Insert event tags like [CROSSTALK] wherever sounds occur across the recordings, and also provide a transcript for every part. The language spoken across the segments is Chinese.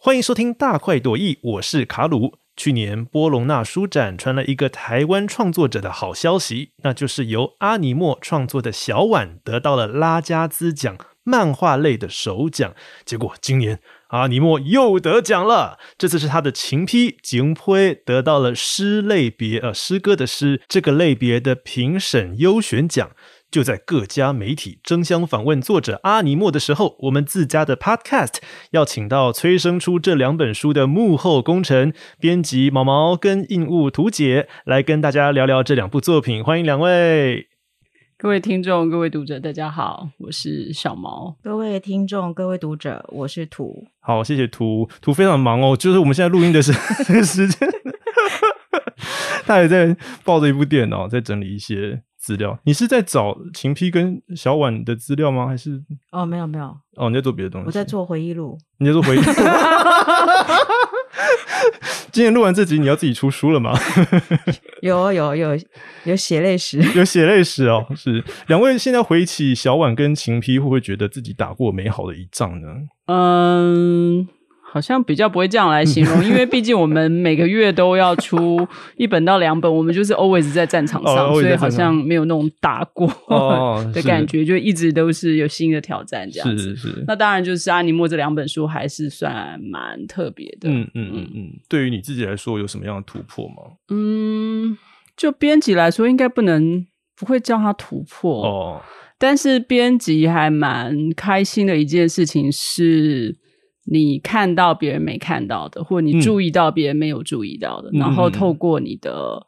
欢迎收听大快朵颐，我是卡鲁。去年波隆纳书展传来一个台湾创作者的好消息，那就是由阿尼莫创作的小碗得到了拉加兹奖漫画类的首奖。结果今年阿尼莫又得奖了，这次是他的情批《景推》得到了诗类别，呃，诗歌的诗这个类别的评审优选奖。就在各家媒体争相访问作者阿尼莫的时候，我们自家的 Podcast 要请到催生出这两本书的幕后功臣编辑毛毛跟印务图姐来跟大家聊聊这两部作品。欢迎两位，各位听众、各位读者，大家好，我是小毛。各位听众、各位读者，我是图。好，谢谢图图，非常忙哦，就是我们现在录音的时 [LAUGHS] 时间，他也在抱着一部电脑在整理一些。资料，你是在找秦批跟小婉的资料吗？还是哦，没有没有哦，你在做别的东西。我在做回忆录。你在做回忆录。[LAUGHS] 今天录完这集，你要自己出书了吗？[LAUGHS] 有有有有血泪史，[LAUGHS] 有血泪史哦。是两位现在回忆起小婉跟秦批，会不会觉得自己打过美好的一仗呢？嗯。好像比较不会这样来形容，因为毕竟我们每个月都要出一本到两本，我们就是 always 在战场上，所以好像没有那种打过 [LAUGHS] 的感觉，就一直都是有新的挑战这样子。是是是。那当然就是阿尼莫这两本书还是算蛮特别的。嗯嗯嗯嗯。对于你自己来说，有什么样的突破吗？嗯，就编辑来说，应该不能不会叫它突破哦。但是编辑还蛮开心的一件事情是。你看到别人没看到的，或你注意到别人没有注意到的，然后透过你的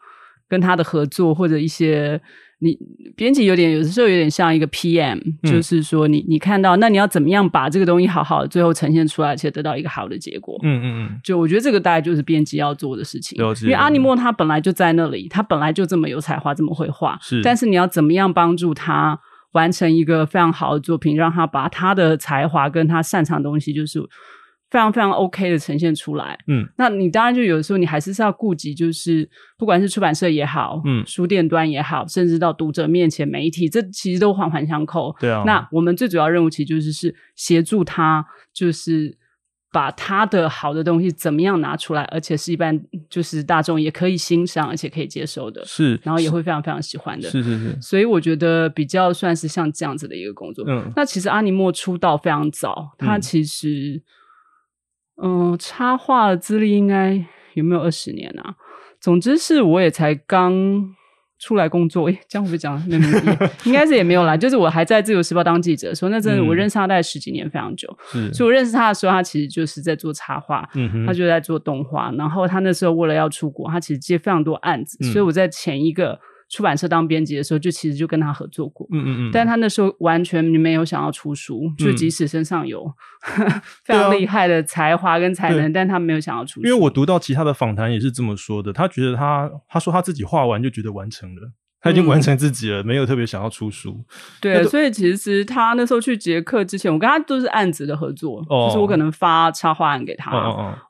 跟他的合作，或者一些你编辑有点有的时候有点像一个 PM，就是说你你看到，那你要怎么样把这个东西好好的最后呈现出来，而且得到一个好的结果？嗯嗯嗯，就我觉得这个大概就是编辑要做的事情。因为阿尼莫他本来就在那里，他本来就这么有才华，这么会画，是，但是你要怎么样帮助他？完成一个非常好的作品，让他把他的才华跟他擅长的东西，就是非常非常 OK 的呈现出来。嗯，那你当然就有的时候你还是是要顾及，就是不管是出版社也好，嗯，书店端也好，甚至到读者面前媒体，这其实都环环相扣。对啊，那我们最主要任务其实就是是协助他，就是。把他的好的东西怎么样拿出来，而且是一般就是大众也可以欣赏，而且可以接受的，是，然后也会非常非常喜欢的，是是是。所以我觉得比较算是像这样子的一个工作。嗯，那其实阿尼莫出道非常早，他其实嗯插画的资历应该有没有二十年啊？总之是我也才刚。出来工作，[LAUGHS] 诶，这样会不会讲？没 [LAUGHS] 应该是也没有啦。就是我还在自由时报当记者，的时候那阵我认识他大概十几年，非常久。是，所以我认识他的时候，他其实就是在做插画，嗯他就在做动画。然后他那时候为了要出国，他其实接非常多案子，所以我在前一个。出版社当编辑的时候，就其实就跟他合作过，嗯嗯嗯，但他那时候完全没有想要出书，就即使身上有 [LAUGHS] 非常厉害的才华跟才能，但他没有想要出书。因为我读到其他的访谈也是这么说的，他觉得他他说他自己画完就觉得完成了。他已经完成自己了，没有特别想要出书。对，所以其实他那时候去捷克之前，我跟他都是案子的合作，就是我可能发插画案给他，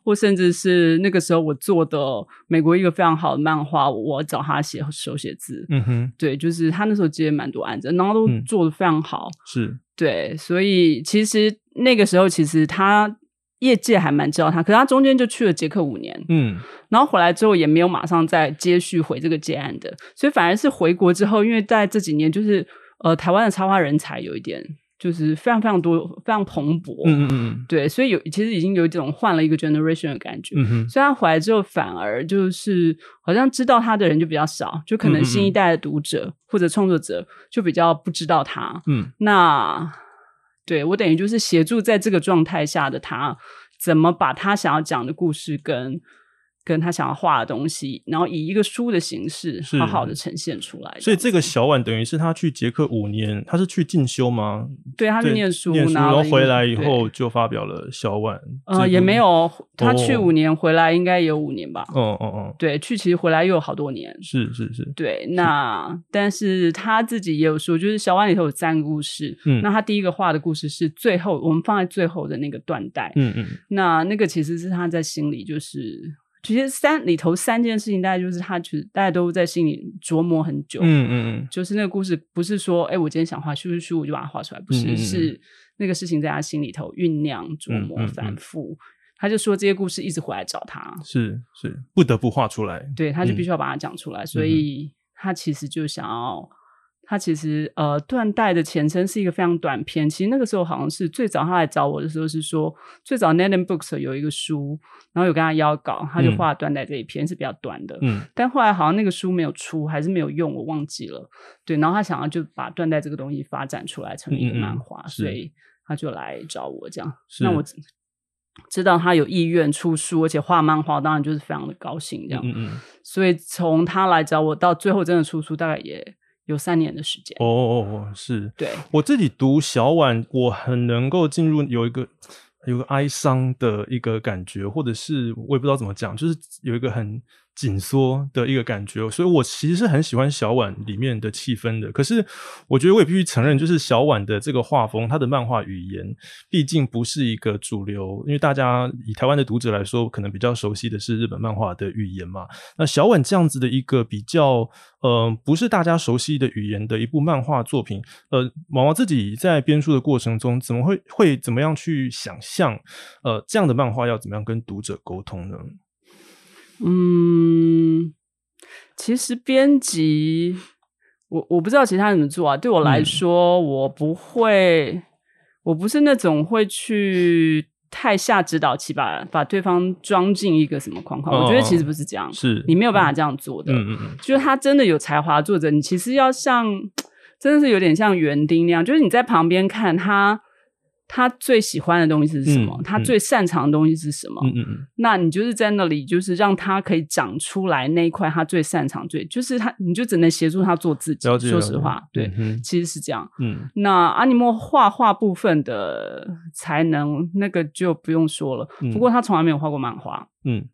或甚至是那个时候我做的美国一个非常好的漫画，我找他写手写字。嗯哼，对，就是他那时候接蛮多案子，然后都做的非常好。是对，所以其实那个时候其实他。业界还蛮知道他，可是他中间就去了捷克五年，嗯，然后回来之后也没有马上再接续回这个接案的，所以反而是回国之后，因为在这几年就是呃台湾的插画人才有一点就是非常非常多，非常蓬勃，嗯嗯嗯，对，所以有其实已经有一种换了一个 generation 的感觉，嗯哼，所以他回来之后反而就是好像知道他的人就比较少，就可能新一代的读者或者创作者就比较不知道他，嗯，那。对我等于就是协助在这个状态下的他，怎么把他想要讲的故事跟。跟他想要画的东西，然后以一个书的形式好好的呈现出来。所以这个小婉等于是他去捷克五年，他是去进修吗？对，他是念书，然后回来以后就发表了小婉。呃，也没有，他去五年回来应该有五年吧？哦哦哦，对，去其实回来又有好多年。是是是，对。那但是他自己也有说，就是小婉里头有三个故事。嗯，那他第一个画的故事是最后，我们放在最后的那个断代。嗯嗯，那那个其实是他在心里就是。其实三里头三件事情，大概就是他其实大家都在心里琢磨很久。嗯嗯嗯，就是那个故事不是说，哎，我今天想画，咻咻咻，我就把它画出来，不是，是那个事情在他心里头酝酿、琢磨、反复。他就说这些故事一直回来找他，是是不得不画出来，对，他就必须要把它讲出来，所以他其实就想要。他其实呃，断代的前身是一个非常短篇。其实那个时候好像是最早他来找我的时候是说，最早 n e t and Books 有一个书，然后有跟他邀稿，他就画断代这一篇是比较短的。嗯，但后来好像那个书没有出，还是没有用，我忘记了。对，然后他想要就把断代这个东西发展出来成一个漫画，所以他就来找我这样。那我知道他有意愿出书，而且画漫画，当然就是非常的高兴这样。嗯嗯。所以从他来找我到最后真的出书，大概也。有三年的时间哦哦哦，是对我自己读小婉，我很能够进入有一个有个哀伤的一个感觉，或者是我也不知道怎么讲，就是有一个很。紧缩的一个感觉，所以我其实是很喜欢小婉里面的气氛的。可是，我觉得我也必须承认，就是小婉的这个画风，它的漫画语言毕竟不是一个主流。因为大家以台湾的读者来说，可能比较熟悉的是日本漫画的语言嘛。那小婉这样子的一个比较，呃，不是大家熟悉的语言的一部漫画作品，呃，毛毛自己在编书的过程中，怎么会会怎么样去想象，呃，这样的漫画要怎么样跟读者沟通呢？嗯，其实编辑，我我不知道其他人怎么做啊。对我来说，我不会，我不是那种会去太下指导期，把把对方装进一个什么框框。我觉得其实不是这样，是你没有办法这样做的。嗯嗯嗯，就是他真的有才华作者，你其实要像，[TSK] 真的是有点像园丁那样，就是你在旁边看他。他最喜欢的东西是什么？他最擅长的东西是什么？嗯嗯嗯。那你就是在那里，就是让他可以长出来那一块他最擅长、最就是他，你就只能协助他做自己。说实话，对，其实是这样。嗯。那阿尼莫画画部分的才能，那个就不用说了。不过他从来没有画过漫画。嗯。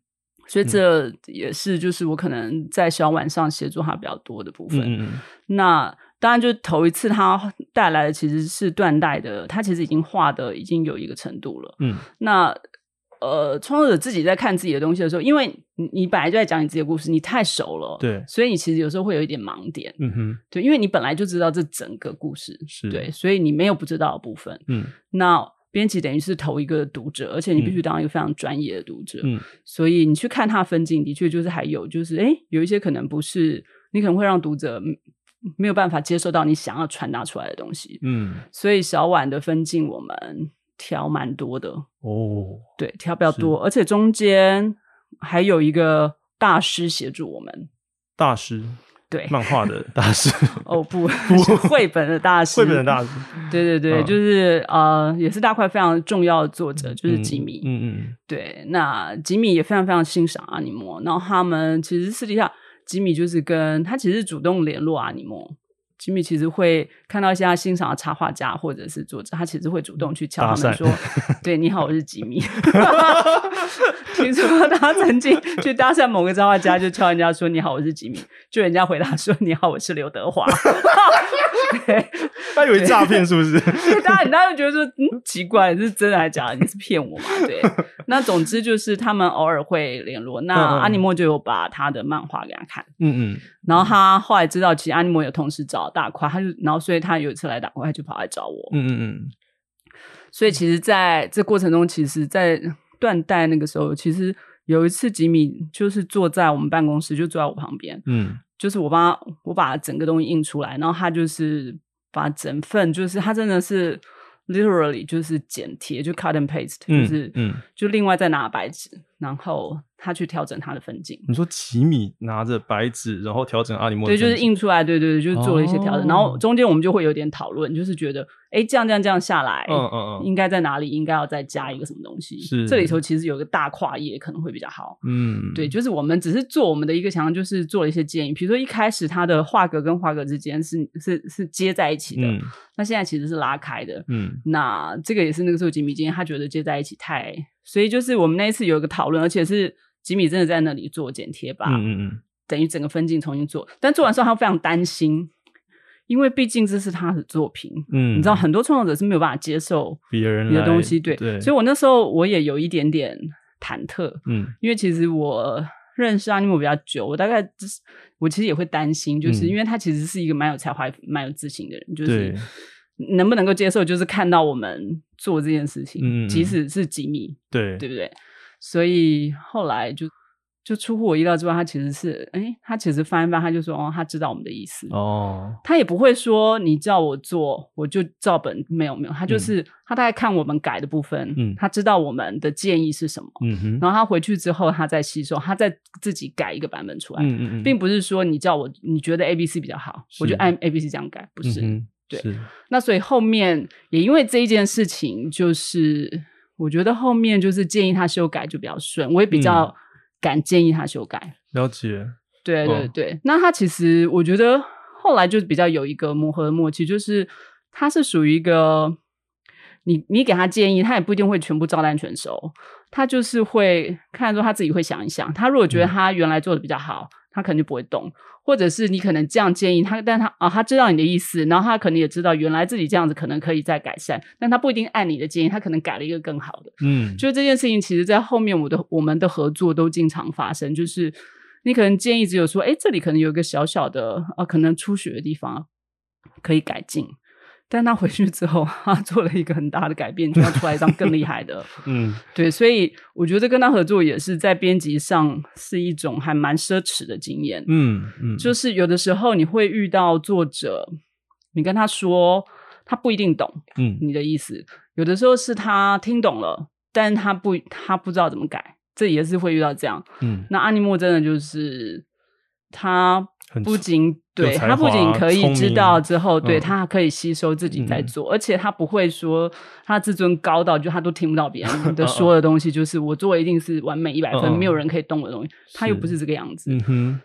所以这也是就是我可能在小晚上协助他比较多的部分。嗯嗯。那。当然，就是头一次他带来的其实是断代的，他其实已经画的已经有一个程度了。嗯，那呃，创作者自己在看自己的东西的时候，因为你你本来就在讲你自己的故事，你太熟了，对，所以你其实有时候会有一点盲点。嗯哼，对，因为你本来就知道这整个故事，是对，所以你没有不知道的部分。嗯，那编辑等于是投一个读者，而且你必须当一个非常专业的读者。嗯，所以你去看他分镜，的确就是还有就是，哎，有一些可能不是，你可能会让读者。没有办法接受到你想要传达出来的东西，嗯，所以小碗的分镜我们调蛮多的。哦，对，调比较多，而且中间还有一个大师协助我们，大师？对。漫画的大师？[LAUGHS] 哦不 [LAUGHS] 是绘本的大师，绘本的大师，对对对，就是呃也是大块非常重要的作者，就是吉米，嗯嗯，对，那吉米也非常非常欣赏阿尼莫，然后他们其实私底下。吉米就是跟他其实主动联络啊，你莫，吉米其实会看到一些他欣赏的插画家或者是作者，他其实会主动去敲他们说：[LAUGHS] “对，你好，我是吉米。[LAUGHS] ”听说他曾经去搭讪某个插画家，就敲人家说：“你好，我是吉米。”就人家回答说：“你好，我是刘德华。[LAUGHS] ”他以为诈骗是不是？大家，大家就觉得说，嗯，奇怪，是真的还是假的？你是骗我吗？对。那总之就是他们偶尔会联络。那阿尼莫就有把他的漫画给他看。嗯嗯。然后他后来知道，其实阿尼莫有同时找大块，他就然后所以他有一次来打块，他就跑来找我。嗯嗯嗯。所以其实在这过程中，其实，在断代那个时候，其实有一次吉米就是坐在我们办公室，就坐在我旁边。嗯。就是我帮他，我把整个东西印出来，然后他就是把整份，就是他真的是 literally 就是剪贴，就 cut and paste，就是嗯，就另外再拿白纸，然后。他去调整他的分镜。你说吉米拿着白纸，然后调整阿里莫？对，就是印出来，对对对，就是做了一些调整。然后中间我们就会有点讨论，就是觉得，哎，这样这样这样下来，嗯嗯嗯，应该在哪里？应该要再加一个什么东西？是这里头其实有个大跨页可能会比较好。嗯，对，就是我们只是做我们的一个想象，就是做了一些建议。比如说一开始它的画格跟画格之间是是是接在一起的，那现在其实是拉开的。嗯，那这个也是那个时候吉米今天他觉得接在一起太，所以就是我们那一次有一个讨论，而且是。吉米真的在那里做剪贴吧，嗯嗯嗯，等于整个分镜重新做，但做完之后他非常担心，因为毕竟这是他的作品，嗯，你知道很多创作者是没有办法接受别人的东西，对，所以我那时候我也有一点点忐忑，嗯，因为其实我认识阿尼姆比较久，我大概我其实也会担心，就是因为他其实是一个蛮有才华、蛮有自信的人，就是能不能够接受，就是看到我们做这件事情，即使是几米，对，对不对？所以后来就。就出乎我意料之外，他其实是，哎，他其实翻一翻，他就说，哦，他知道我们的意思，哦，他也不会说你叫我做，我就照本，没有没有，他就是他大概看我们改的部分，嗯，他知道我们的建议是什么，嗯哼，然后他回去之后，他再吸收，他再自己改一个版本出来，嗯嗯嗯，并不是说你叫我，你觉得 A B C 比较好，我就按 A B C 这样改，不是，对，那所以后面也因为这一件事情，就是我觉得后面就是建议他修改就比较顺，我也比较。敢建议他修改，了解，对对对。那他其实我觉得后来就比较有一个磨合的默契，就是他是属于一个，你你给他建议，他也不一定会全部照单全收，他就是会看说他自己会想一想，他如果觉得他原来做的比较好，他可能就不会动。或者是你可能这样建议他，但他啊，他知道你的意思，然后他可能也知道原来自己这样子可能可以再改善，但他不一定按你的建议，他可能改了一个更好的。嗯，就这件事情，其实在后面我的我们的合作都经常发生，就是你可能建议只有说，哎，这里可能有一个小小的啊，可能出血的地方可以改进。但他回去之后，他做了一个很大的改变，就要出来一张更厉害的。[LAUGHS] 嗯，对，所以我觉得跟他合作也是在编辑上是一种还蛮奢侈的经验。嗯嗯，就是有的时候你会遇到作者，你跟他说，他不一定懂，嗯，你的意思。有的时候是他听懂了，但是他不，他不知道怎么改，这也是会遇到这样。嗯，那阿尼莫真的就是他。不仅对他不仅可以知道之后，对他可以吸收自己在做，而且他不会说他自尊高到就他都听不到别人 [LAUGHS] 的说的东西，就是我做的一定是完美一百分，没有人可以动的东西。他又不是这个样子，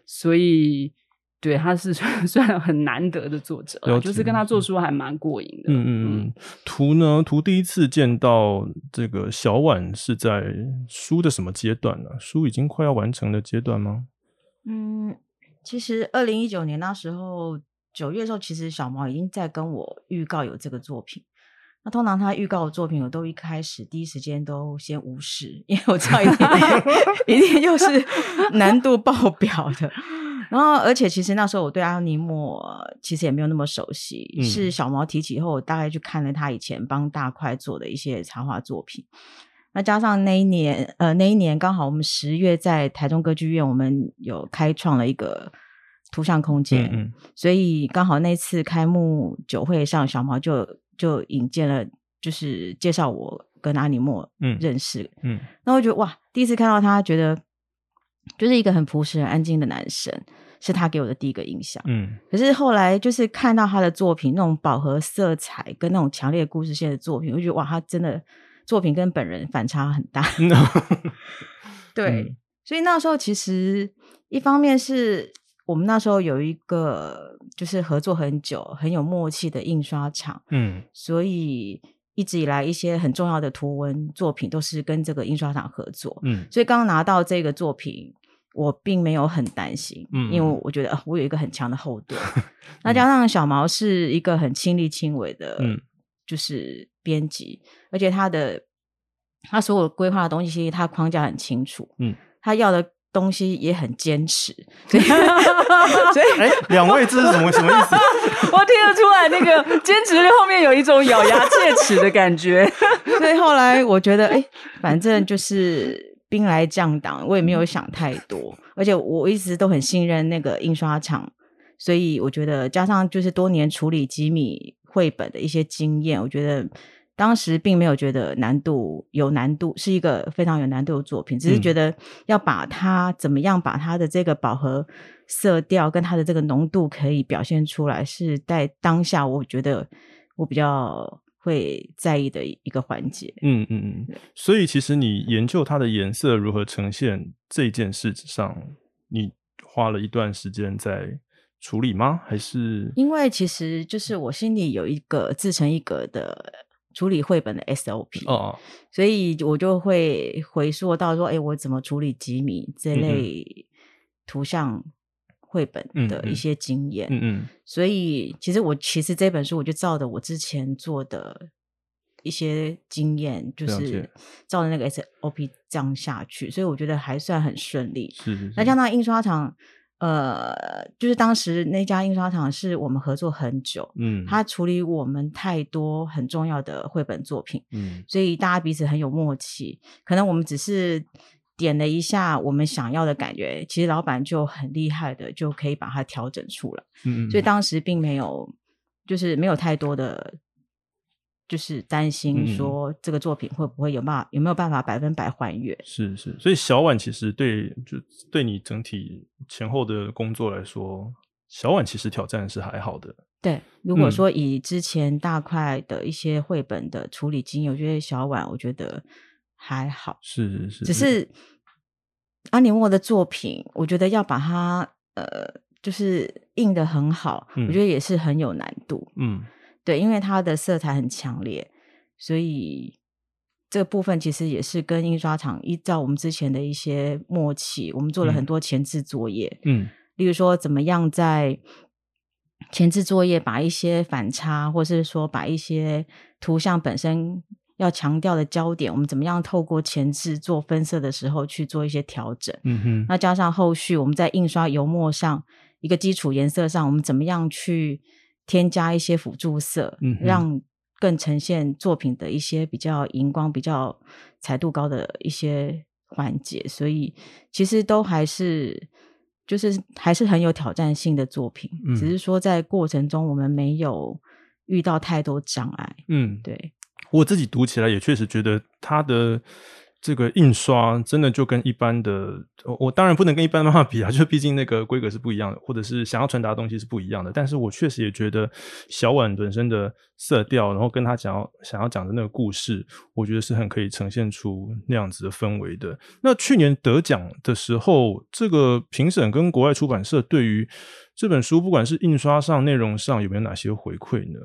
所以对他是 [LAUGHS] 算很难得的作者，就是跟他做书还蛮过瘾的。嗯嗯嗯，图呢？图第一次见到这个小婉是在书的什么阶段呢？书已经快要完成的阶段吗？嗯。其实二零一九年那时候九月的时候，其实小毛已经在跟我预告有这个作品。那通常他预告的作品，我都一开始第一时间都先无视，因为我知道一定 [LAUGHS] 一定又是难度爆表的。然后，而且其实那时候我对阿尼莫其实也没有那么熟悉，是小毛提起以后，我大概去看了他以前帮大块做的一些插画作品。那加上那一年，呃，那一年刚好我们十月在台中歌剧院，我们有开创了一个图像空间，嗯，所以刚好那次开幕酒会上，小毛就就引荐了，就是介绍我跟阿尼莫认识，嗯，那我觉得哇，第一次看到他，觉得就是一个很朴实、很安静的男生，是他给我的第一个印象，嗯，可是后来就是看到他的作品，那种饱和色彩跟那种强烈故事线的作品，我觉得哇，他真的。作品跟本人反差很大，[LAUGHS] 对，所以那时候其实一方面是我们那时候有一个就是合作很久、很有默契的印刷厂，嗯，所以一直以来一些很重要的图文作品都是跟这个印刷厂合作，嗯，所以刚刚拿到这个作品，我并没有很担心，嗯，因为我觉得我有一个很强的后盾，[LAUGHS] 那加上小毛是一个很亲力亲为的，嗯。就是编辑，而且他的他所有规划的东西，其实他框架很清楚，嗯，他要的东西也很坚持，所以，所以，哎，两位这是什么什么意思？[LAUGHS] 我听得出来，那个坚持后面有一种咬牙切齿的感觉。[LAUGHS] 所以后来我觉得，哎，反正就是兵来将挡，我也没有想太多，而且我一直都很信任那个印刷厂，所以我觉得加上就是多年处理机密。绘本的一些经验，我觉得当时并没有觉得难度有难度，是一个非常有难度的作品。只是觉得要把它怎么样把它的这个饱和色调跟它的这个浓度可以表现出来，是在当下我觉得我比较会在意的一个环节。嗯嗯嗯。所以其实你研究它的颜色如何呈现这件事上，你花了一段时间在。处理吗？还是因为其实就是我心里有一个自成一格的处理绘本的 SOP 哦，所以我就会回溯到说，哎，我怎么处理吉米这类图像绘本的一些经验。嗯嗯，所以其实我其实这本书我就照着我之前做的一些经验，就是照着那个 SOP 这样下去，所以我觉得还算很顺利。是是，那像那印刷厂。呃，就是当时那家印刷厂是我们合作很久，嗯，他处理我们太多很重要的绘本作品，嗯，所以大家彼此很有默契。可能我们只是点了一下我们想要的感觉，其实老板就很厉害的就可以把它调整出来，嗯，所以当时并没有，就是没有太多的。就是担心说这个作品会不会有办法有没有办法百分百还原？是是，所以小婉其实对就对你整体前后的工作来说，小婉其实挑战是还好的。对，如果说以之前大块的一些绘本的处理经验，我觉得小婉我觉得还好。是是是，只是阿尼莫的作品，我觉得要把它呃就是印的很好，我觉得也是很有难度。嗯。对，因为它的色彩很强烈，所以这个部分其实也是跟印刷厂依照我们之前的一些默契，我们做了很多前置作业。嗯，例如说，怎么样在前置作业把一些反差，或是说把一些图像本身要强调的焦点，我们怎么样透过前置做分色的时候去做一些调整？嗯哼，那加上后续我们在印刷油墨上一个基础颜色上，我们怎么样去？添加一些辅助色，让更呈现作品的一些比较荧光、比较彩度高的一些环节，所以其实都还是就是还是很有挑战性的作品，只是说在过程中我们没有遇到太多障碍。嗯，对我自己读起来也确实觉得它的。这个印刷真的就跟一般的，我我当然不能跟一般漫画比啊，就毕竟那个规格是不一样的，或者是想要传达的东西是不一样的。但是我确实也觉得小婉本身的色调，然后跟他讲要想要讲的那个故事，我觉得是很可以呈现出那样子的氛围的。那去年得奖的时候，这个评审跟国外出版社对于这本书，不管是印刷上、内容上，有没有哪些回馈呢？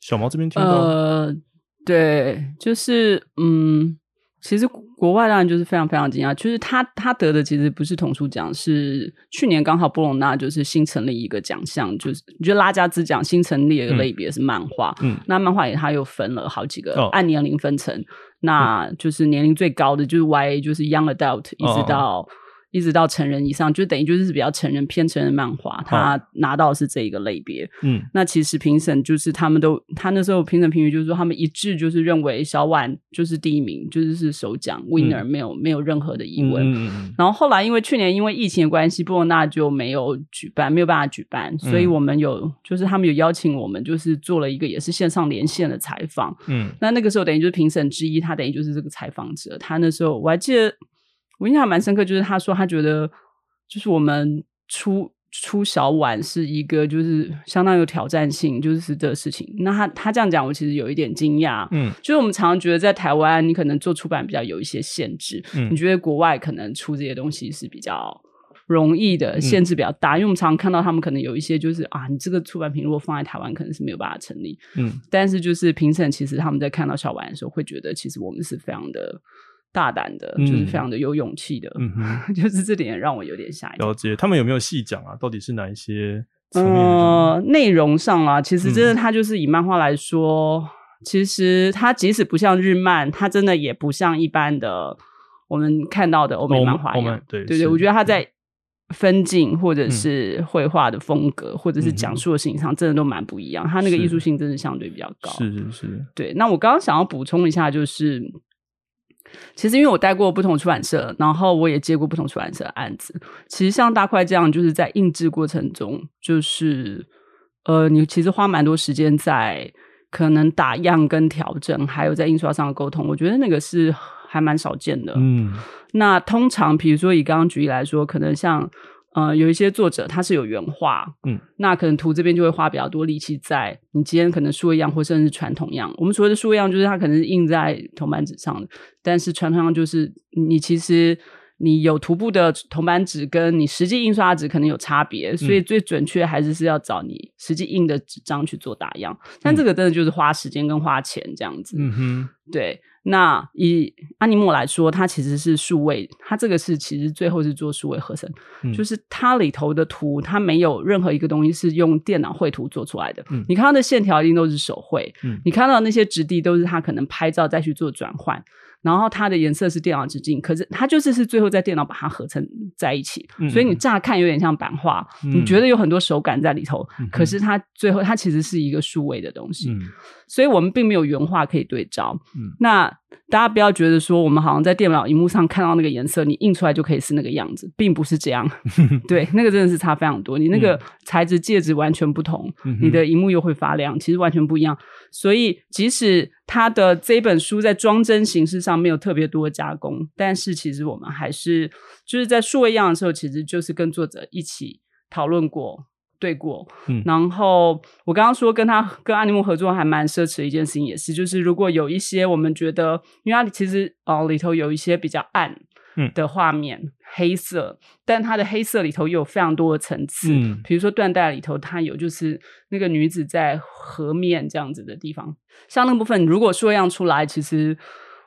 小毛这边听到，呃，对，就是嗯。其实国外当然就是非常非常惊讶，就是他他得的其实不是童书奖，是去年刚好波隆纳就是新成立一个奖项，就是你觉得拉加兹奖新成立一个类别是漫画，嗯，那漫画也他又分了好几个按年龄分成，那就是年龄最高的就是 Y，就是 Young Adult，一直到。一直到成人以上，就等于就是比较成人偏成人漫画，他拿到是这一个类别。嗯，那其实评审就是他们都，他那时候评审评语就是说，他们一致就是认为小婉就是第一名，就是是首奖 winner，没有没有任何的疑问。然后后来因为去年因为疫情的关系，布罗纳就没有举办，没有办法举办，所以我们有就是他们有邀请我们，就是做了一个也是线上连线的采访。嗯，那那个时候等于就是评审之一，他等于就是这个采访者。他那时候我还记得。我印象蛮深刻，就是他说他觉得，就是我们出出小碗是一个就是相当有挑战性，就是的事情。那他他这样讲，我其实有一点惊讶。嗯，就是我们常常觉得在台湾，你可能做出版比较有一些限制。嗯，你觉得国外可能出这些东西是比较容易的，限制比较大，因为我们常常看到他们可能有一些就是啊，你这个出版品如果放在台湾，可能是没有办法成立。嗯，但是就是评审其实他们在看到小碗的时候，会觉得其实我们是非常的。大胆的，就是非常的有勇气的，[LAUGHS] 就是这点让我有点吓。了解他们有没有细讲啊？到底是哪一些？呃，内容上啊，其实真的，它就是以漫画来说，其实它即使不像日漫，它真的也不像一般的我们看到的欧美漫画一样。对对对，我觉得它在分镜或者是绘画的风格，或者是讲述的事情上，真的都蛮不一样。它那个艺术性真的相对比较高。是是是。对，那我刚刚想要补充一下，就是。其实，因为我待过不同出版社，然后我也接过不同出版社的案子。其实像大块这样，就是在印制过程中，就是呃，你其实花蛮多时间在可能打样跟调整，还有在印刷上的沟通。我觉得那个是还蛮少见的。嗯，那通常比如说以刚刚举例来说，可能像。呃，有一些作者他是有原画，嗯，那可能图这边就会花比较多力气在你今天可能书一样或甚至传统样。我们所谓的书一样就是它可能是印在铜板纸上的，但是传统样就是你其实你有涂布的铜板纸跟你实际印刷纸可能有差别，所以最准确还是是要找你实际印的纸张去做打样。但这个真的就是花时间跟花钱这样子，嗯哼，对。那以阿尼莫来说，它其实是数位，它这个是其实最后是做数位合成，就是它里头的图，它没有任何一个东西是用电脑绘图做出来的。你看到的线条一定都是手绘，你看到那些质地都是它可能拍照再去做转换。然后它的颜色是电脑直径，可是它就是是最后在电脑把它合成在一起，所以你乍看有点像版画，你觉得有很多手感在里头，可是它最后它其实是一个数位的东西，所以我们并没有原画可以对照。那大家不要觉得说我们好像在电脑荧幕上看到那个颜色，你印出来就可以是那个样子，并不是这样。[LAUGHS] 对，那个真的是差非常多。你那个材质介质完全不同，你的荧幕又会发亮，其实完全不一样。所以即使它的这本书在装帧形式上没有特别多加工，但是其实我们还是就是在数位样的时候，其实就是跟作者一起讨论过。对过，嗯，然后我刚刚说跟他跟阿尼木合作还蛮奢侈的一件事情，也是就是如果有一些我们觉得，因为它其实哦里头有一些比较暗的画面，黑色，但它的黑色里头又有非常多的层次，嗯，比如说缎带里头它有就是那个女子在河面这样子的地方，像那部分如果说样出来，其实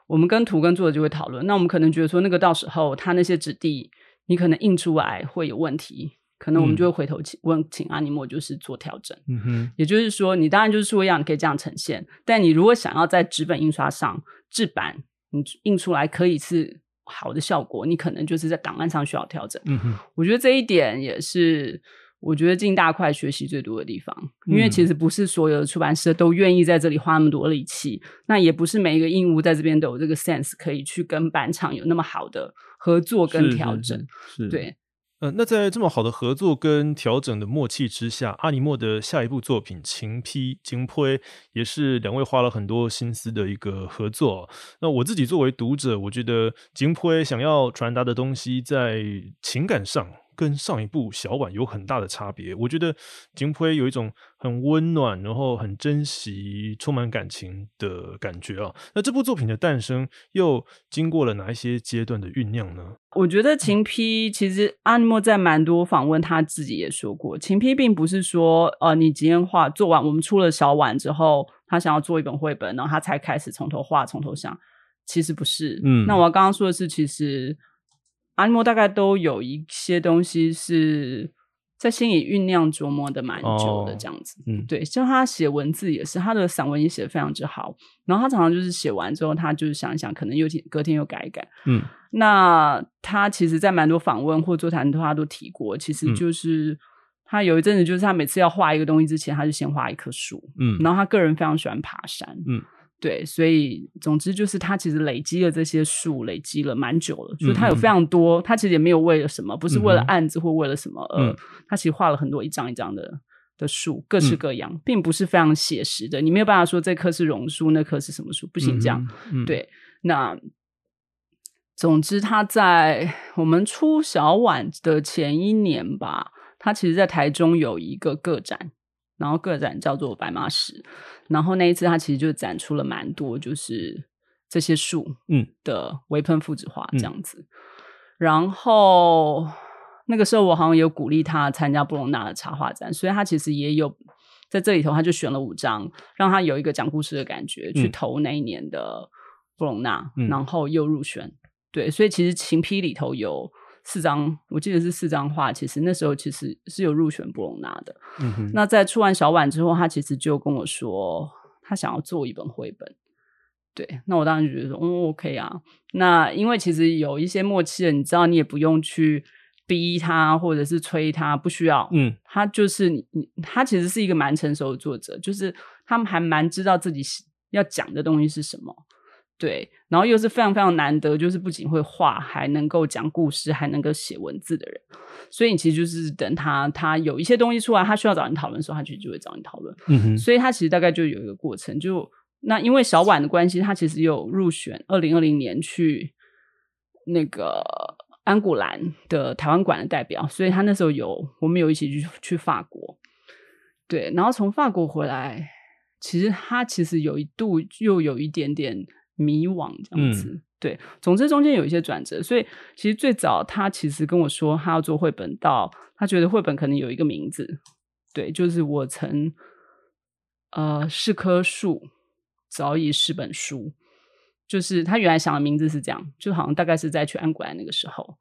我们跟图跟作者就会讨论，那我们可能觉得说那个到时候它那些质地你可能印出来会有问题。可能我们就会回头请问，请阿尼莫就是做调整。嗯哼，也就是说，你当然就是说一样，你可以这样呈现。但你如果想要在纸本印刷上制版，你印出来可以是好的效果，你可能就是在档案上需要调整。嗯哼，我觉得这一点也是我觉得进大块学习最多的地方，因为其实不是所有的出版社都愿意在这里花那么多力气，那也不是每一个印务在这边都有这个 sense 可以去跟版厂有那么好的合作跟调整。是，对。呃，那在这么好的合作跟调整的默契之下，阿尼莫的下一部作品《情批金胚》也是两位花了很多心思的一个合作。那我自己作为读者，我觉得金胚想要传达的东西在情感上。跟上一部小婉有很大的差别，我觉得金辉有一种很温暖，然后很珍惜、充满感情的感觉啊。那这部作品的诞生又经过了哪一些阶段的酝酿呢？我觉得秦批其实阿尼莫在蛮多访问他自己也说过，秦批并不是说呃你今天画做完，我们出了小婉之后，他想要做一本绘本，然后他才开始从头画、从头想。其实不是，嗯，那我刚刚说的是其实。阿尼莫大概都有一些东西是在心里酝酿琢磨的蛮久的，这样子。嗯，对，像他写文字也是，他的散文也写的非常之好。然后他常常就是写完之后，他就是想一想，可能又隔天又改一改。嗯，那他其实，在蛮多访问或座谈的话都提过，其实就是他有一阵子，就是他每次要画一个东西之前，他就先画一棵树。嗯，然后他个人非常喜欢爬山。嗯。对，所以总之就是他其实累积了这些树，累积了蛮久了。所以他有非常多，他其实也没有为了什么，不是为了案子或为了什么，呃，他其实画了很多一张一张的的树，各式各样，并不是非常写实的。你没有办法说这棵是榕树，那棵是什么树，不行这样。对，那总之他在我们出小碗的前一年吧，他其实在台中有一个个展。然后个展叫做白马石，然后那一次他其实就展出了蛮多，就是这些树嗯的微喷复制画这样子。然后那个时候我好像有鼓励他参加布隆纳的插画展，所以他其实也有在这里头，他就选了五张，让他有一个讲故事的感觉去投那一年的布隆纳，然后又入选。对，所以其实情批里头有。四张，我记得是四张画。其实那时候其实是有入选布隆纳的。嗯那在出完小碗之后，他其实就跟我说，他想要做一本绘本。对，那我当时就觉得说，嗯，OK 啊。那因为其实有一些默契的，你知道，你也不用去逼他或者是催他，不需要。嗯，他就是你，他其实是一个蛮成熟的作者，就是他们还蛮知道自己要讲的东西是什么。对，然后又是非常非常难得，就是不仅会画，还能够讲故事，还能够写文字的人。所以你其实就是等他，他有一些东西出来，他需要找你讨论的时候，他其实就会找你讨论。嗯哼。所以他其实大概就有一个过程，就那因为小婉的关系，他其实有入选二零二零年去那个安古兰的台湾馆的代表，所以他那时候有我们有一起去去法国。对，然后从法国回来，其实他其实有一度又有一点点。迷惘这样子，对，总之中间有一些转折，所以其实最早他其实跟我说他要做绘本，到他觉得绘本可能有一个名字，对，就是我曾呃是棵树，早已是本书，就是他原来想的名字是这样，就好像大概是在去安古兰那个时候，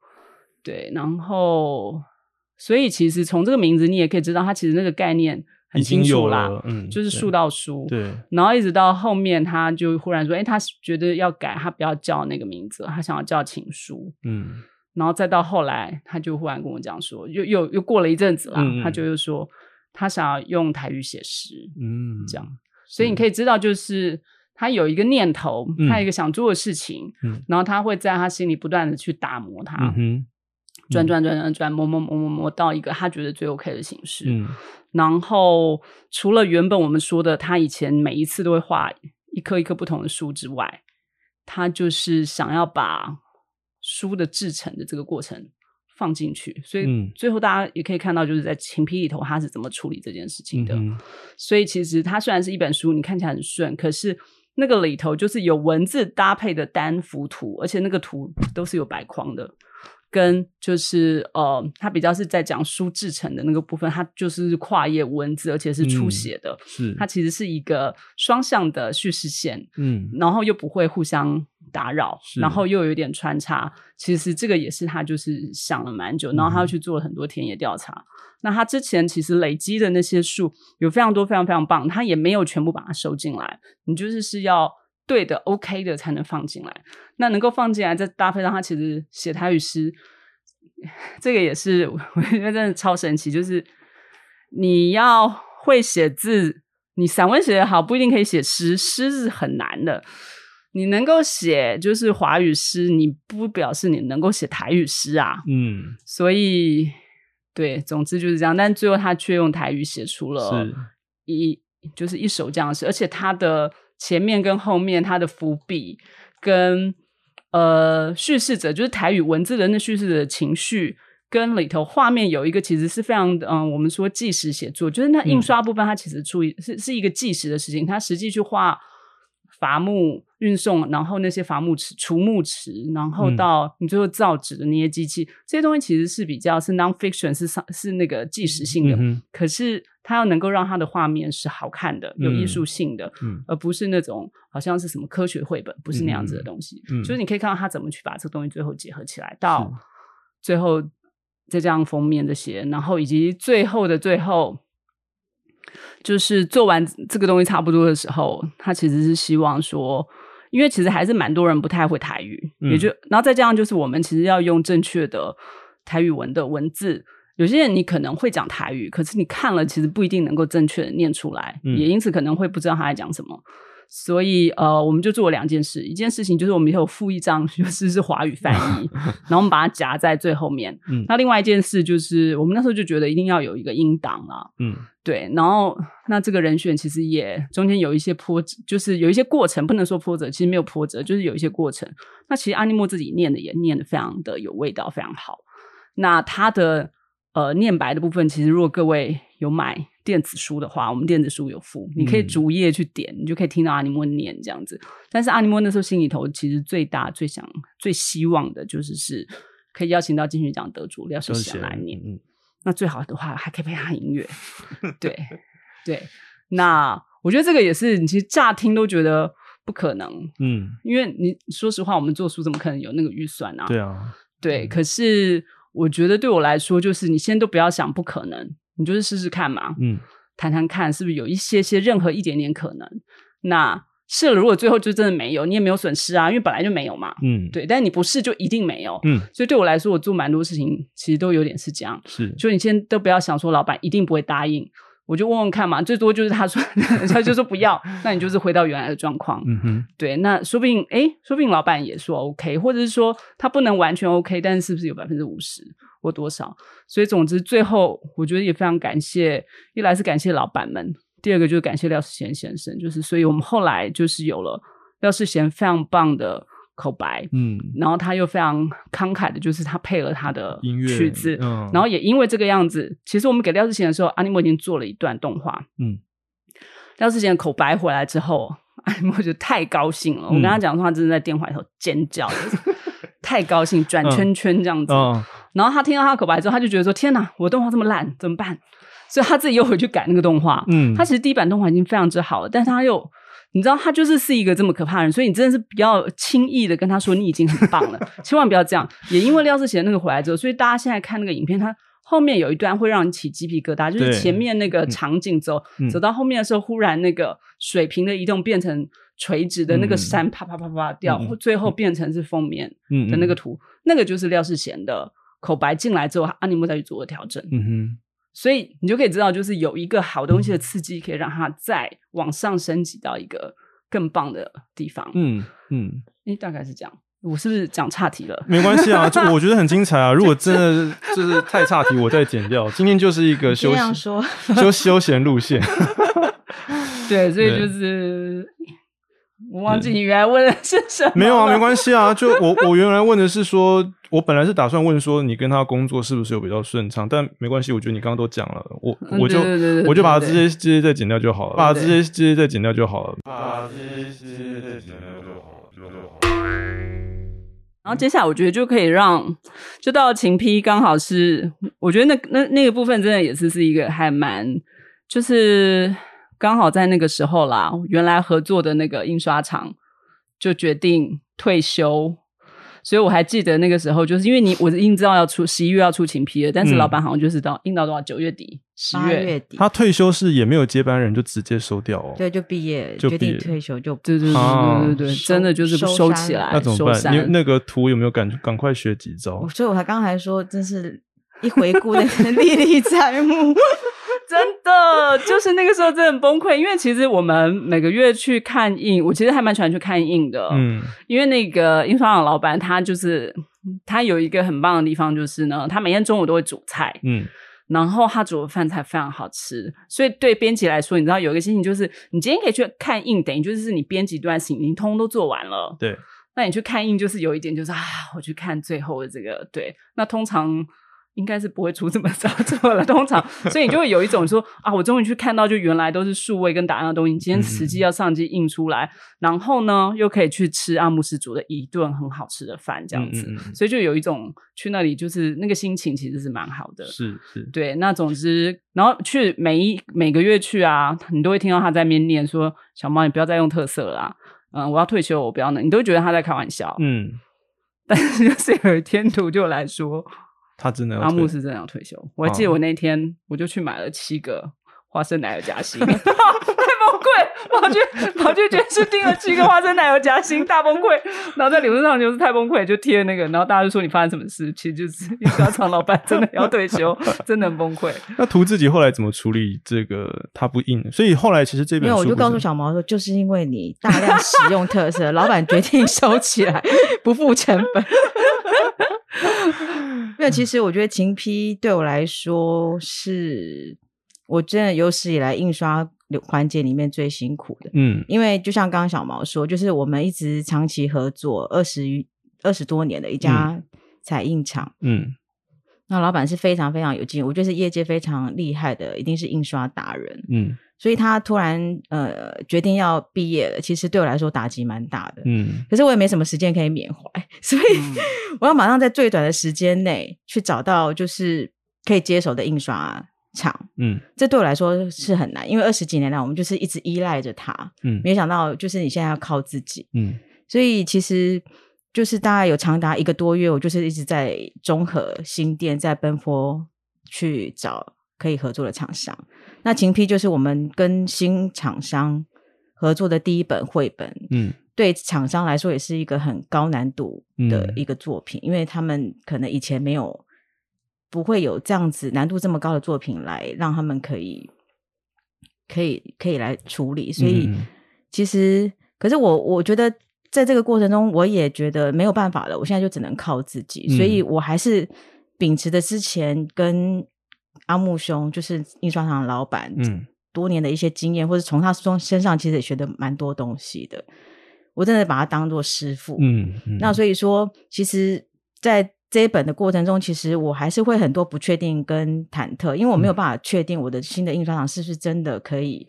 对，然后所以其实从这个名字你也可以知道，他其实那个概念。很清楚啦，嗯，就是树到书，对，然后一直到后面，他就忽然说，哎，他觉得要改，他不要叫那个名字，他想要叫情书，嗯，然后再到后来，他就忽然跟我讲说，又又又过了一阵子啦，他就又说他想要用台语写诗，嗯，这样，所以你可以知道，就是他有一个念头，他有一个想做的事情，嗯，然后他会在他心里不断的去打磨它，嗯转转转转转，磨磨磨磨磨到一个他觉得最 OK 的形式。嗯，然后除了原本我们说的，他以前每一次都会画一颗一颗不同的书之外，他就是想要把书的制成的这个过程放进去。所以最后大家也可以看到，就是在情批里头他是怎么处理这件事情的。所以其实它虽然是一本书，你看起来很顺，可是那个里头就是有文字搭配的单幅图，而且那个图都是有白框的。跟就是呃，他比较是在讲书制成的那个部分，它就是跨页文字，而且是出写的。是它其实是一个双向的叙事线，嗯，然后又不会互相打扰，然后又有点穿插。其实这个也是他就是想了蛮久，然后他又去做了很多田野调查。那他之前其实累积的那些数有非常多，非常非常棒，他也没有全部把它收进来。你就是是要。对的，OK 的才能放进来。那能够放进来，再搭配上他其实写台语诗，这个也是 [LAUGHS] 我觉得真的超神奇。就是你要会写字，你散文写得好不一定可以写诗，诗是很难的。你能够写就是华语诗，你不表示你能够写台语诗啊。嗯，所以对，总之就是这样。但最后他却用台语写出了一就是一首这样的诗，而且他的。前面跟后面，它的伏笔跟呃叙事者，就是台语文字的那叙事者的情绪，跟里头画面有一个其实是非常嗯，我们说纪实写作，就是那印刷部分，它其实注意是是一个纪实的事情，它实际去画。伐木运送，然后那些伐木池、除木池，然后到你最后造纸的那些机器，这些东西其实是比较是 non-fiction，是是那个纪实性的。可是它要能够让它的画面是好看的、有艺术性的，而不是那种好像是什么科学绘本，不是那样子的东西。就是你可以看到他怎么去把这个东西最后结合起来，到最后再加上封面这些，然后以及最后的最后。就是做完这个东西差不多的时候，他其实是希望说，因为其实还是蛮多人不太会台语，也就然后再加上就是我们其实要用正确的台语文的文字，有些人你可能会讲台语，可是你看了其实不一定能够正确的念出来，也因此可能会不知道他在讲什么。所以，呃，我们就做了两件事。一件事情就是我们有附一张，[LAUGHS] 就是是华语翻译，[LAUGHS] 然后我们把它夹在最后面。嗯，那另外一件事就是，我们那时候就觉得一定要有一个音档啊。嗯，对。然后，那这个人选其实也中间有一些波折，就是有一些过程，不能说波折，其实没有波折，就是有一些过程。那其实阿尼莫自己念的也念的非常的有味道，非常好。那他的呃念白的部分，其实如果各位有买。电子书的话，我们电子书有附，你可以逐页去点，你就可以听到阿尼莫念这样子。但是阿尼莫那时候心里头其实最大、最想、最希望的就是是可以邀请到金曲奖得主廖世贤来念。那最好的话还可以配上音乐。对对，那我觉得这个也是，你其实乍听都觉得不可能。嗯，因为你说实话，我们做书怎么可能有那个预算啊？对啊，对。可是我觉得对我来说，就是你先都不要想不可能。你就是试试看嘛，嗯，谈谈看是不是有一些些任何一点点可能。那试了，如果最后就真的没有，你也没有损失啊，因为本来就没有嘛，嗯，对。但是你不试就一定没有，嗯。所以对我来说，我做蛮多事情其实都有点是这样，是。就你先都不要想说老板一定不会答应。我就问问看嘛，最多就是他说，[LAUGHS] 他就说不要，那你就是回到原来的状况。嗯哼，对，那说不定，哎，说不定老板也说 OK，或者是说他不能完全 OK，但是是不是有百分之五十或多少？所以总之，最后我觉得也非常感谢，一来是感谢老板们，第二个就是感谢廖世贤先生，就是所以我们后来就是有了廖世贤非常棒的。口白，嗯，然后他又非常慷慨的，就是他配了他的曲子，嗯，然后也因为这个样子，其实我们给廖志贤的时候，阿尼莫已经做了一段动画，嗯，廖志贤口白回来之后，阿尼莫就太高兴了，我跟他讲的话，真的在电话里头尖叫，[LAUGHS] 太高兴，转圈圈这样子，然后他听到他口白之后，他就觉得说：“天哪，我动画这么烂，怎么办？”所以他自己又回去改那个动画，嗯，他其实第一版动画已经非常之好了，但是他又。你知道他就是是一个这么可怕的人，所以你真的是不要轻易的跟他说你已经很棒了，千万不要这样。也因为廖志贤那个回来之后，所以大家现在看那个影片，他后面有一段会让你起鸡皮疙瘩，就是前面那个场景走走到后面的时候，忽然那个水平的移动变成垂直的那个山，啪啪啪啪掉，最后变成是封面的那个图，那个就是廖世贤的口白进来之后，阿尼莫再去做的调整。嗯哼，所以你就可以知道，就是有一个好东西的刺激，可以让它再往上升级到一个更棒的地方。嗯嗯，诶，大概是这样。我是不是讲岔题了？没关系啊，就我觉得很精彩啊。如果真的 [LAUGHS] 就是太岔题，我再剪掉。今天就是一个休闲休休闲路线。[LAUGHS] 对，所以就是我忘记你原来问的是什么。没有啊，没关系啊。就我 [LAUGHS] 我原来问的是说，我本来是打算问说你跟他工作是不是有比较顺畅，但没关系，我觉得你刚刚都讲了，我我就我就把这些这些再剪掉就好了，把这些这些再剪掉就好了，把这些这些再剪掉就好了，就好。然后接下来我觉得就可以让，就到秦批刚好是，我觉得那那那个部分真的也是是一个还蛮，就是刚好在那个时候啦，原来合作的那个印刷厂就决定退休。所以我还记得那个时候，就是因为你我已经知道要出十一月要出请批了，但是老板好像就是到印到多少九月底十月底，他退休是也没有接班人就直接收掉哦，对，就毕业就决定退休就对对对对对对，真的就是收起来，那怎么办？你那个图有没有赶赶快学几招？所以我才刚才说，真是一回顾那个 [LAUGHS] 历历在目。真的就是那个时候真的很崩溃，因为其实我们每个月去看印，我其实还蛮喜欢去看印的。嗯，因为那个印刷厂老板他就是他有一个很棒的地方，就是呢，他每天中午都会煮菜。嗯，然后他煮的饭菜非常好吃，所以对编辑来说，你知道有一个心情就是，你今天可以去看印，等于就是你编辑段事情已经通都做完了。对，那你去看印就是有一点就是啊，我去看最后的这个对，那通常。应该是不会出这么早做 [LAUGHS] 了，通常，所以你就会有一种说啊，我终于去看到，就原来都是数位跟打样的东西，今天实际要上机印出来，然后呢，又可以去吃阿姆斯煮的一顿很好吃的饭，这样子，所以就有一种去那里就是那个心情其实是蛮好的，是是，对。那总之，然后去每一每个月去啊，你都会听到他在面念说：“小猫，你不要再用特色啦，嗯，我要退休，我不要那。”你都会觉得他在开玩笑，嗯。但是就是有一天图就来说。他真的阿木是真的要退休，我还记得我那天我就去买了七个花生奶油夹心，[LAUGHS] 太崩溃，跑去 [LAUGHS] 跑去全是订了七个花生奶油夹心，大崩溃。然后在理论上就是太崩溃，就贴那个，然后大家就说你发生什么事？其实就是印刷厂老板真的要退休，[LAUGHS] 真的很崩溃。那图自己后来怎么处理这个？他不印，所以后来其实这边没有，我就告诉小毛说，就是因为你大量使用特色，老板决定收起来，不付成本。因为其实我觉得秦批对我来说是我真的有史以来印刷环节里面最辛苦的。嗯，因为就像刚刚小毛说，就是我们一直长期合作二十余二十多年的一家彩印厂。嗯，那老板是非常非常有经验，我觉得是业界非常厉害的，一定是印刷达人。嗯。所以他突然呃决定要毕业了，其实对我来说打击蛮大的。嗯，可是我也没什么时间可以缅怀，[LAUGHS] 所以我要马上在最短的时间内去找到就是可以接手的印刷厂。嗯，这对我来说是很难，因为二十几年来我们就是一直依赖着他。嗯，没想到就是你现在要靠自己。嗯，所以其实就是大概有长达一个多月，我就是一直在综合新店，在奔波去找可以合作的厂商。那秦批就是我们跟新厂商合作的第一本绘本，嗯，对厂商来说也是一个很高难度的一个作品，因为他们可能以前没有不会有这样子难度这么高的作品来让他们可以可以可以来处理，所以其实可是我我觉得在这个过程中，我也觉得没有办法了，我现在就只能靠自己，所以我还是秉持着之前跟。阿木兄就是印刷厂的老板，嗯，多年的一些经验，或者从他身身上其实也学的蛮多东西的。我真的把他当做师傅，嗯，那。所以说，其实在这一本的过程中，其实我还是会很多不确定跟忐忑，因为我没有办法确定我的新的印刷厂是不是真的可以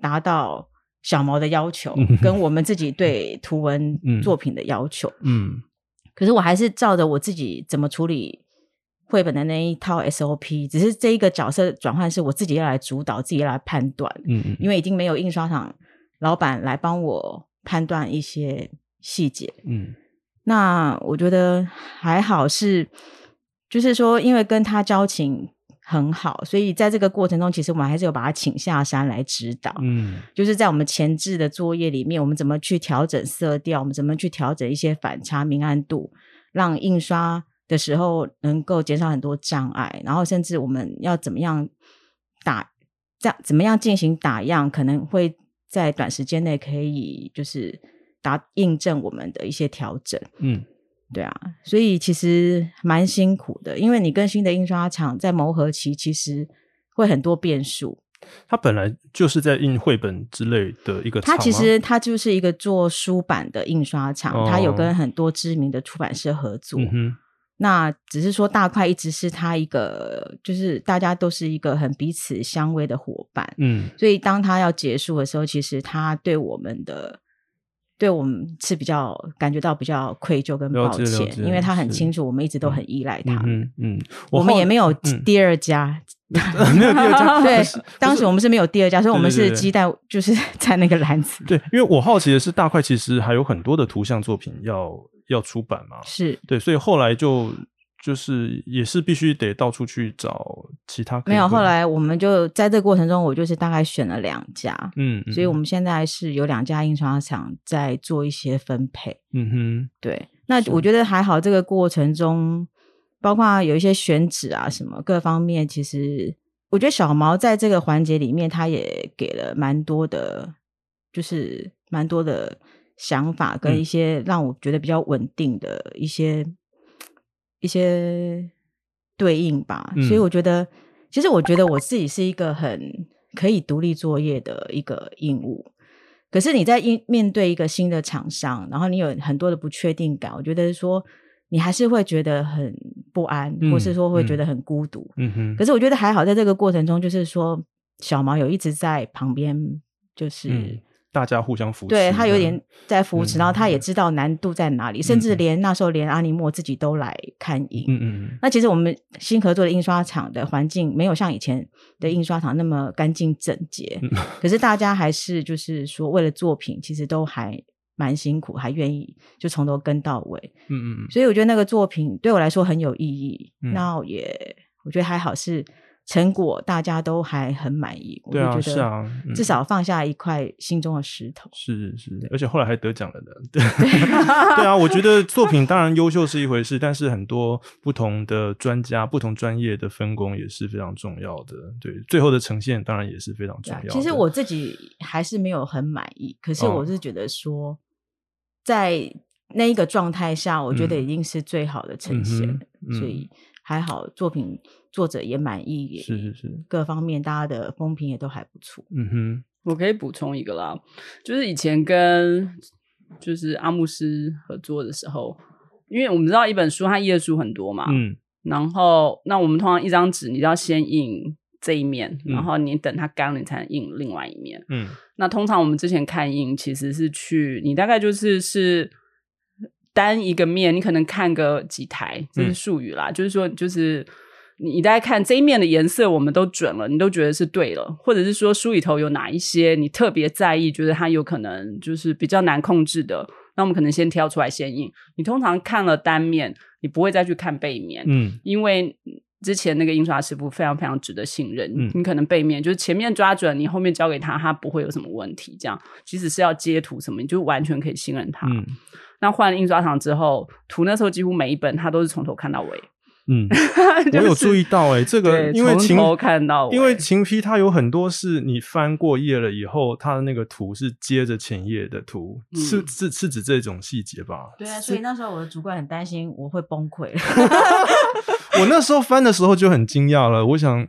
达到小毛的要求，跟我们自己对图文作品的要求，嗯，可是我还是照着我自己怎么处理。绘本的那一套 SOP，只是这一个角色转换是我自己要来主导，自己要来判断。嗯嗯，因为已经没有印刷厂老板来帮我判断一些细节。嗯，那我觉得还好是就是说，因为跟他交情很好，所以在这个过程中，其实我们还是有把他请下山来指导。嗯，就是在我们前置的作业里面，我们怎么去调整色调，我们怎么去调整一些反差明暗度，让印刷的时候能够减少很多障碍，然后甚至我们要怎么样打，这样怎么样进行打样，可能会在短时间内可以就是达印证我们的一些调整。嗯。对啊，所以其实蛮辛苦的，因为你跟新的印刷厂在磨合期，其实会很多变数。它本来就是在印绘本之类的一个，它其实它就是一个做书版的印刷厂，它有跟很多知名的出版社合作。那只是说大块一直是他一个，就是大家都是一个很彼此相偎的伙伴。嗯，所以当他要结束的时候，其实他对我们的。对我们是比较感觉到比较愧疚跟抱歉，因为他很清楚我们一直都很依赖他。嗯嗯，我们也没有第二家，[LAUGHS] 没有第二家。[LAUGHS] 对，当时我们是没有第二家，所以我们是鸡蛋就是 [LAUGHS] 在那个篮子。对，因为我好奇的是，大块其实还有很多的图像作品要要出版嘛？是对，所以后来就。就是也是必须得到处去找其他没有，后来我们就在这过程中，我就是大概选了两家，嗯，所以我们现在是有两家印刷厂在做一些分配，嗯哼，对，那我觉得还好，这个过程中包括有一些选址啊什么各方面，其实我觉得小毛在这个环节里面，他也给了蛮多的，就是蛮多的想法跟一些让我觉得比较稳定的一些。一些对应吧，所以我觉得，其实我觉得我自己是一个很可以独立作业的一个硬物。可是你在应面对一个新的厂商，然后你有很多的不确定感，我觉得说你还是会觉得很不安，或是说会觉得很孤独。嗯哼。可是我觉得还好，在这个过程中，就是说小毛有一直在旁边，就是。大家互相扶持，对他有点在扶持，然后他也知道难度在哪里，甚至连那时候连阿尼莫自己都来看印。嗯嗯。那其实我们新合作的印刷厂的环境没有像以前的印刷厂那么干净整洁，可是大家还是就是说为了作品，其实都还蛮辛苦，还愿意就从头跟到尾。嗯嗯。所以我觉得那个作品对我来说很有意义。那也我觉得还好是。成果大家都还很满意，我就觉得是啊至少放下一块心中的石头。是是，而且后来还得奖了的。[LAUGHS] 对 [LAUGHS] 对啊，我觉得作品当然优秀是一回事，但是很多不同的专家、不同专业的分工也是非常重要的。对，最后的呈现当然也是非常重要。其实我自己还是没有很满意，可是我是觉得说，在那一个状态下，我觉得已经是最好的呈现，所以还好作品。作者也满意，是是是，各方面大家的风评也都还不错。嗯哼，我可以补充一个啦，就是以前跟就是阿姆斯合作的时候，因为我们知道一本书它页数很多嘛，嗯，然后那我们通常一张纸，你要先印这一面，然后你等它干了，你才能印另外一面。嗯，那通常我们之前看印其实是去，你大概就是是单一个面，你可能看个几台，这是术语啦，就是说就是。你大概看这一面的颜色，我们都准了，你都觉得是对了，或者是说书里头有哪一些你特别在意，觉得它有可能就是比较难控制的，那我们可能先挑出来先印。你通常看了单面，你不会再去看背面，嗯，因为之前那个印刷师傅非常非常值得信任，嗯，你可能背面就是前面抓准，你后面交给他，他不会有什么问题。这样，即使是要接图什么，你就完全可以信任他。那换了印刷厂之后，图那时候几乎每一本他都是从头看到尾。嗯，[LAUGHS] 我有注意到哎，这个因为秦看到，因为秦批它有很多是你翻过页了以后，它的那个图是接着前页的图，是是是指这种细节吧？对啊，所以那时候我的主管很担心我会崩溃。[LAUGHS] 我那时候翻的时候就很惊讶了，我想。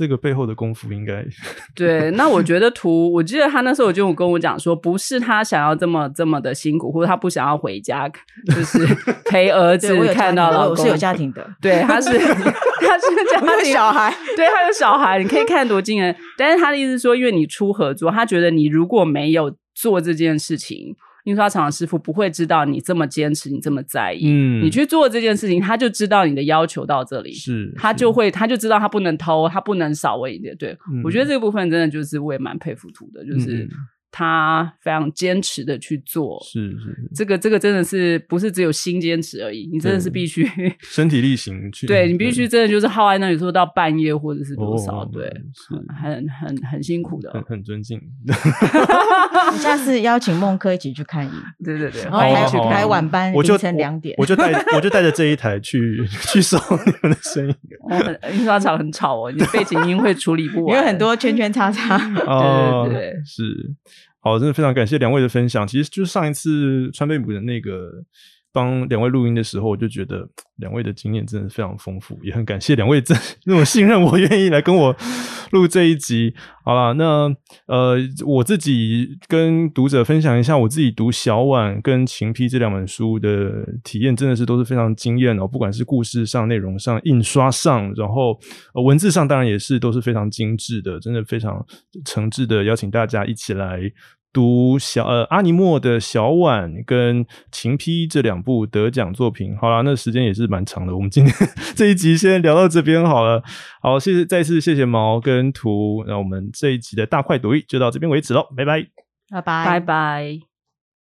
这个背后的功夫应该 [LAUGHS] 对，那我觉得图，我记得他那时候就跟我讲说，不是他想要这么这么的辛苦，或者他不想要回家，就是 [LAUGHS] 陪儿子看到了，我是有家庭的，对，他是 [LAUGHS] 他是家庭小孩，对他有小孩，你可以看多近人。但是他的意思说，因为你出合作，他觉得你如果没有做这件事情。印刷厂的师傅不会知道你这么坚持，你这么在意。嗯，你去做这件事情，他就知道你的要求到这里，是，他就会，他就知道他不能偷，他不能少为一点。对我觉得这个部分真的就是我也蛮佩服图的，就是他非常坚持的去做，是是，这个这个真的是不是只有心坚持而已，你真的是必须 [LAUGHS] 身体力行 [LAUGHS] 去，对你必须真的就是耗在那里说到半夜或者是多少，对，很很很辛苦的，很很尊敬。[LAUGHS] 你下次邀请孟科一起去看影，对对对，然后去排晚班，凌晨两点，我就带我就带着这一台去去收你们的声音。印刷厂很吵哦，你背景音会处理不完，有很多圈圈叉叉，对对对，是。好，真的非常感谢两位的分享。其实就是上一次川贝母的那个帮两位录音的时候，我就觉得两位的经验真的非常丰富，也很感谢两位这 [LAUGHS] 那种信任我，愿意来跟我录这一集。好了，那呃，我自己跟读者分享一下，我自己读《小婉》跟《情批》这两本书的体验，真的是都是非常惊艳哦。不管是故事上、内容上、印刷上，然后文字上，当然也是都是非常精致的，真的非常诚挚的邀请大家一起来读小呃阿尼莫的《小碗》跟《情批》这两部得奖作品。好了，那时间也是蛮长的，我们今天 [LAUGHS] 这一集先聊到这边好了。好，谢谢再次谢谢毛跟图，那我们。这一集的大快朵颐就到这边为止喽，拜拜，拜拜，拜拜。